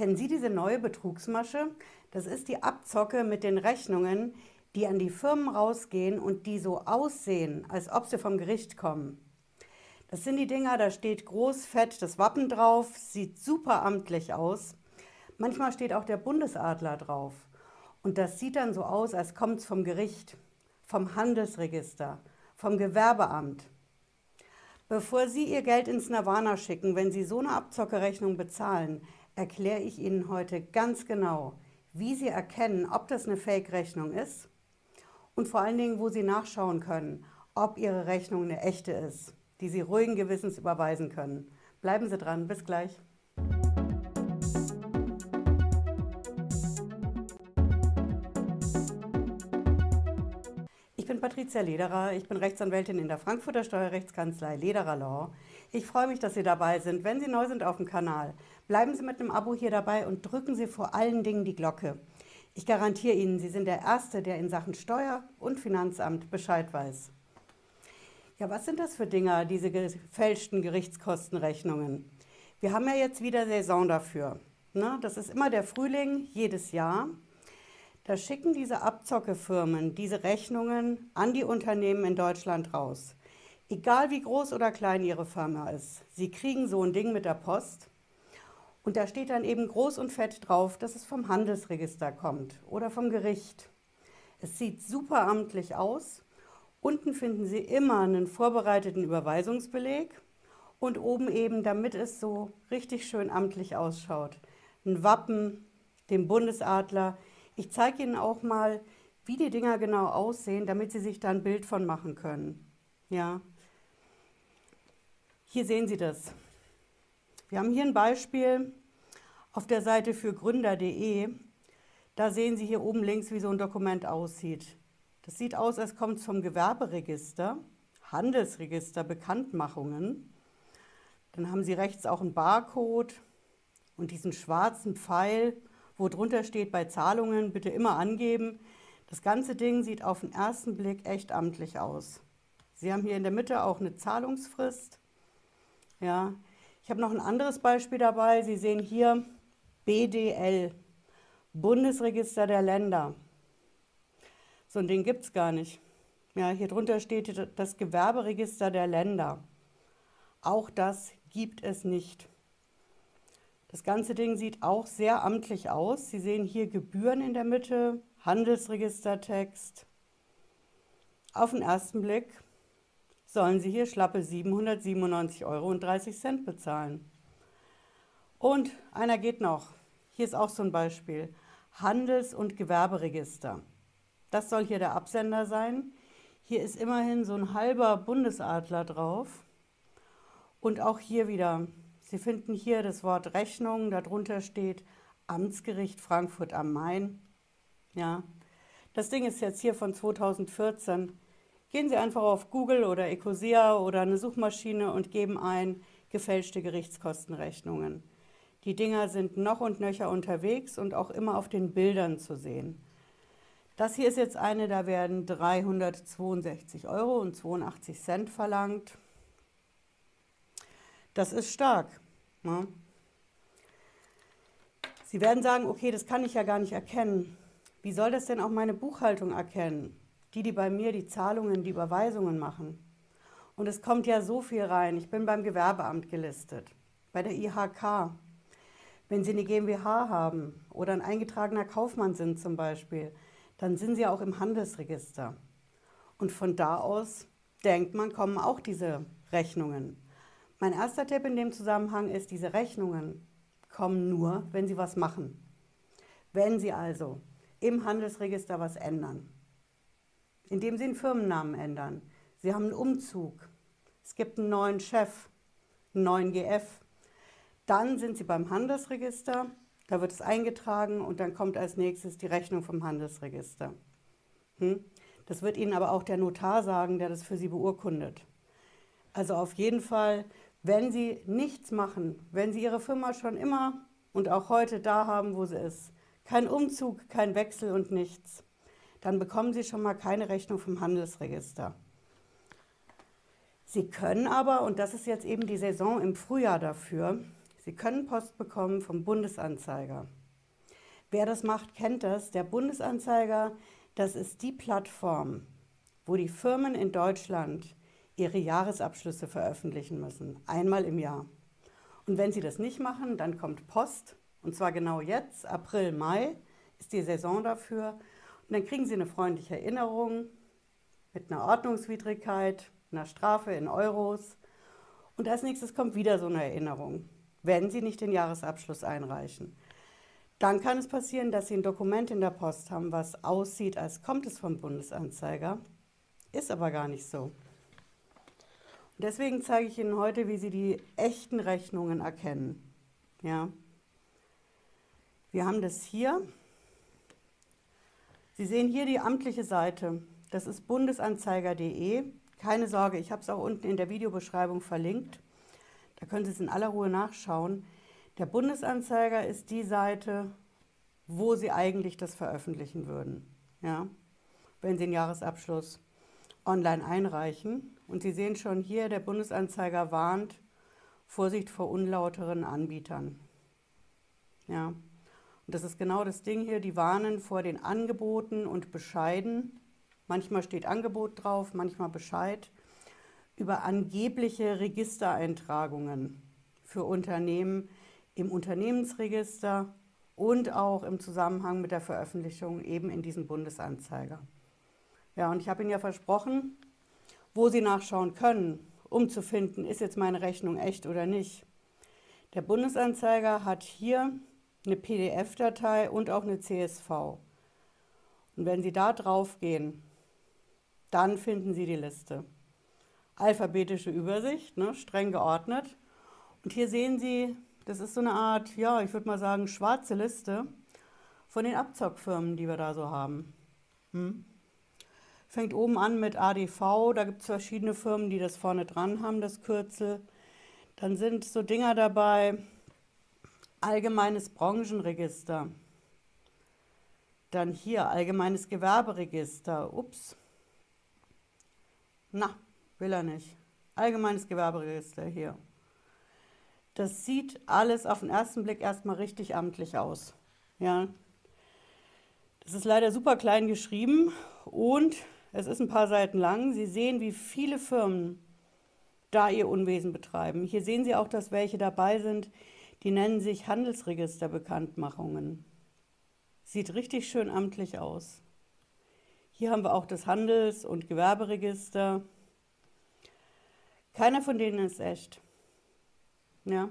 Kennen Sie diese neue Betrugsmasche? Das ist die Abzocke mit den Rechnungen, die an die Firmen rausgehen und die so aussehen, als ob sie vom Gericht kommen. Das sind die Dinger, da steht groß fett das Wappen drauf, sieht super amtlich aus. Manchmal steht auch der Bundesadler drauf. Und das sieht dann so aus, als kommt es vom Gericht, vom Handelsregister, vom Gewerbeamt. Bevor Sie Ihr Geld ins Nirvana schicken, wenn Sie so eine Abzockerechnung bezahlen, erkläre ich Ihnen heute ganz genau, wie Sie erkennen, ob das eine Fake-Rechnung ist und vor allen Dingen, wo Sie nachschauen können, ob Ihre Rechnung eine echte ist, die Sie ruhigen Gewissens überweisen können. Bleiben Sie dran, bis gleich. Patricia Lederer, ich bin Rechtsanwältin in der Frankfurter Steuerrechtskanzlei Lederer Law. Ich freue mich, dass Sie dabei sind. Wenn Sie neu sind auf dem Kanal, bleiben Sie mit einem Abo hier dabei und drücken Sie vor allen Dingen die Glocke. Ich garantiere Ihnen, Sie sind der Erste, der in Sachen Steuer- und Finanzamt Bescheid weiß. Ja, was sind das für Dinger, diese gefälschten Gerichtskostenrechnungen? Wir haben ja jetzt wieder Saison dafür. Ne? Das ist immer der Frühling jedes Jahr. Da schicken diese Abzockefirmen diese Rechnungen an die Unternehmen in Deutschland raus. Egal wie groß oder klein ihre Firma ist, sie kriegen so ein Ding mit der Post und da steht dann eben groß und fett drauf, dass es vom Handelsregister kommt oder vom Gericht. Es sieht super amtlich aus. Unten finden Sie immer einen vorbereiteten Überweisungsbeleg und oben eben, damit es so richtig schön amtlich ausschaut, ein Wappen, den Bundesadler. Ich zeige Ihnen auch mal, wie die Dinger genau aussehen, damit Sie sich da ein Bild von machen können. Ja. Hier sehen Sie das. Wir haben hier ein Beispiel auf der Seite für gründer.de. Da sehen Sie hier oben links, wie so ein Dokument aussieht. Das sieht aus, als kommt es vom Gewerberegister, Handelsregister, Bekanntmachungen. Dann haben Sie rechts auch einen Barcode und diesen schwarzen Pfeil, wo drunter steht, bei Zahlungen bitte immer angeben. Das ganze Ding sieht auf den ersten Blick echt amtlich aus. Sie haben hier in der Mitte auch eine Zahlungsfrist. Ja, ich habe noch ein anderes Beispiel dabei. Sie sehen hier BDL, Bundesregister der Länder. So ein Ding gibt es gar nicht. Ja, hier drunter steht das Gewerberegister der Länder. Auch das gibt es nicht. Das ganze Ding sieht auch sehr amtlich aus. Sie sehen hier Gebühren in der Mitte, Handelsregistertext. Auf den ersten Blick sollen Sie hier schlappe 797,30 Euro bezahlen. Und einer geht noch. Hier ist auch so ein Beispiel. Handels- und Gewerberegister. Das soll hier der Absender sein. Hier ist immerhin so ein halber Bundesadler drauf. Und auch hier wieder, Sie finden hier das Wort Rechnung, darunter steht Amtsgericht Frankfurt am Main. Ja, das Ding ist jetzt hier von 2014. Gehen Sie einfach auf Google oder Ecosia oder eine Suchmaschine und geben ein gefälschte Gerichtskostenrechnungen. Die Dinger sind noch und nöcher unterwegs und auch immer auf den Bildern zu sehen. Das hier ist jetzt eine, da werden 362 Euro und 82 Cent verlangt. Das ist stark. Ne? Sie werden sagen, okay, das kann ich ja gar nicht erkennen. Wie soll das denn auch meine Buchhaltung erkennen? die, die bei mir die Zahlungen, die Überweisungen machen. Und es kommt ja so viel rein. Ich bin beim Gewerbeamt gelistet, bei der IHK. Wenn Sie eine GmbH haben oder ein eingetragener Kaufmann sind zum Beispiel, dann sind Sie auch im Handelsregister. Und von da aus denkt man, kommen auch diese Rechnungen. Mein erster Tipp in dem Zusammenhang ist, diese Rechnungen kommen nur, wenn Sie was machen. Wenn Sie also im Handelsregister was ändern, indem Sie den Firmennamen ändern. Sie haben einen Umzug. Es gibt einen neuen Chef, einen neuen GF. Dann sind Sie beim Handelsregister, da wird es eingetragen und dann kommt als nächstes die Rechnung vom Handelsregister. Hm? Das wird Ihnen aber auch der Notar sagen, der das für Sie beurkundet. Also auf jeden Fall, wenn Sie nichts machen, wenn Sie Ihre Firma schon immer und auch heute da haben, wo sie ist, kein Umzug, kein Wechsel und nichts, dann bekommen Sie schon mal keine Rechnung vom Handelsregister. Sie können aber, und das ist jetzt eben die Saison im Frühjahr dafür, Sie können Post bekommen vom Bundesanzeiger. Wer das macht, kennt das. Der Bundesanzeiger, das ist die Plattform, wo die Firmen in Deutschland ihre Jahresabschlüsse veröffentlichen müssen, einmal im Jahr. Und wenn sie das nicht machen, dann kommt Post, und zwar genau jetzt, April, Mai ist die Saison dafür. Und dann kriegen sie eine freundliche Erinnerung mit einer Ordnungswidrigkeit, einer Strafe in Euros. Und als nächstes kommt wieder so eine Erinnerung, wenn sie nicht den Jahresabschluss einreichen. Dann kann es passieren, dass Sie ein Dokument in der Post haben, was aussieht, als kommt es vom Bundesanzeiger, ist aber gar nicht so. Deswegen zeige ich Ihnen heute, wie Sie die echten Rechnungen erkennen. Ja. Wir haben das hier. Sie sehen hier die amtliche Seite. Das ist bundesanzeiger.de. Keine Sorge, ich habe es auch unten in der Videobeschreibung verlinkt. Da können Sie es in aller Ruhe nachschauen. Der Bundesanzeiger ist die Seite, wo Sie eigentlich das veröffentlichen würden. Ja? Wenn Sie den Jahresabschluss online einreichen. Und Sie sehen schon hier, der Bundesanzeiger warnt, Vorsicht vor unlauteren Anbietern. Ja. Und das ist genau das Ding hier, die warnen vor den Angeboten und Bescheiden. Manchmal steht Angebot drauf, manchmal Bescheid über angebliche Registereintragungen für Unternehmen im Unternehmensregister und auch im Zusammenhang mit der Veröffentlichung eben in diesem Bundesanzeiger. Ja, und ich habe Ihnen ja versprochen, wo Sie nachschauen können, um zu finden, ist jetzt meine Rechnung echt oder nicht. Der Bundesanzeiger hat hier eine PDF-Datei und auch eine CSV. Und wenn Sie da drauf gehen, dann finden Sie die Liste. Alphabetische Übersicht, ne, streng geordnet. Und hier sehen Sie, das ist so eine Art, ja, ich würde mal sagen, schwarze Liste von den Abzockfirmen, die wir da so haben. Hm? Fängt oben an mit ADV, da gibt es verschiedene Firmen, die das vorne dran haben, das Kürzel. Dann sind so Dinger dabei, allgemeines Branchenregister. Dann hier allgemeines Gewerberegister. Ups. Na, will er nicht. Allgemeines Gewerberegister hier. Das sieht alles auf den ersten Blick erstmal richtig amtlich aus. Ja. Das ist leider super klein geschrieben und es ist ein paar Seiten lang. Sie sehen, wie viele Firmen da ihr Unwesen betreiben. Hier sehen Sie auch, dass welche dabei sind, die nennen sich Handelsregisterbekanntmachungen. Sieht richtig schön amtlich aus. Hier haben wir auch das Handels- und Gewerberegister. Keiner von denen ist echt. Ja.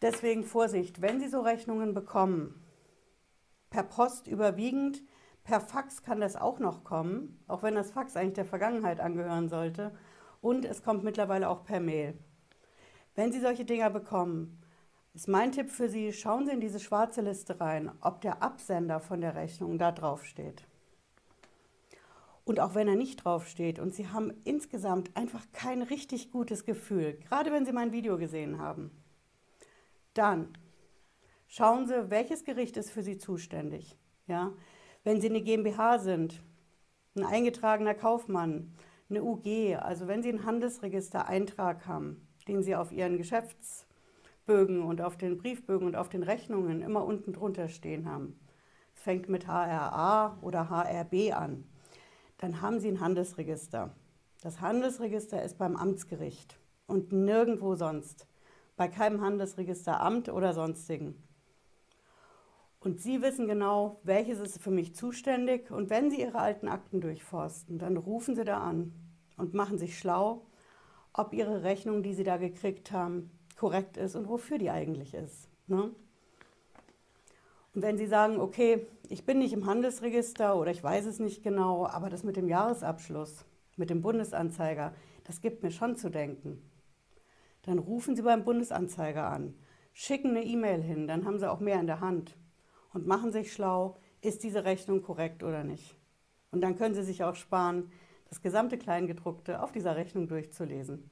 Deswegen Vorsicht, wenn Sie so Rechnungen bekommen, per Post überwiegend. Per Fax kann das auch noch kommen, auch wenn das Fax eigentlich der Vergangenheit angehören sollte. Und es kommt mittlerweile auch per Mail. Wenn Sie solche Dinger bekommen, ist mein Tipp für Sie, schauen Sie in diese schwarze Liste rein, ob der Absender von der Rechnung da drauf steht. Und auch wenn er nicht drauf steht und Sie haben insgesamt einfach kein richtig gutes Gefühl, gerade wenn Sie mein Video gesehen haben, dann Schauen Sie, welches Gericht ist für Sie zuständig. Ja? Wenn Sie eine GmbH sind, ein eingetragener Kaufmann, eine UG, also wenn Sie einen Handelsregistereintrag haben, den Sie auf Ihren Geschäftsbögen und auf den Briefbögen und auf den Rechnungen immer unten drunter stehen haben. Es fängt mit HRA oder HRB an. Dann haben Sie ein Handelsregister. Das Handelsregister ist beim Amtsgericht und nirgendwo sonst. Bei keinem Handelsregisteramt oder sonstigen. Und Sie wissen genau, welches ist für mich zuständig. Und wenn Sie Ihre alten Akten durchforsten, dann rufen Sie da an und machen sich schlau, ob Ihre Rechnung, die Sie da gekriegt haben, korrekt ist und wofür die eigentlich ist. Ne? Und wenn Sie sagen, okay, ich bin nicht im Handelsregister oder ich weiß es nicht genau, aber das mit dem Jahresabschluss, mit dem Bundesanzeiger, das gibt mir schon zu denken. Dann rufen Sie beim Bundesanzeiger an, schicken eine E-Mail hin, dann haben Sie auch mehr in der Hand und machen sich schlau, ist diese Rechnung korrekt oder nicht. Und dann können Sie sich auch sparen, das gesamte Kleingedruckte auf dieser Rechnung durchzulesen.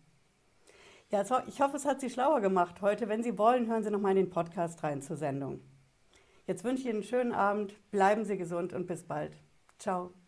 Ja, ich hoffe, es hat Sie schlauer gemacht heute. Wenn Sie wollen, hören Sie noch mal in den Podcast rein zur Sendung. Jetzt wünsche ich Ihnen einen schönen Abend, bleiben Sie gesund und bis bald. Ciao.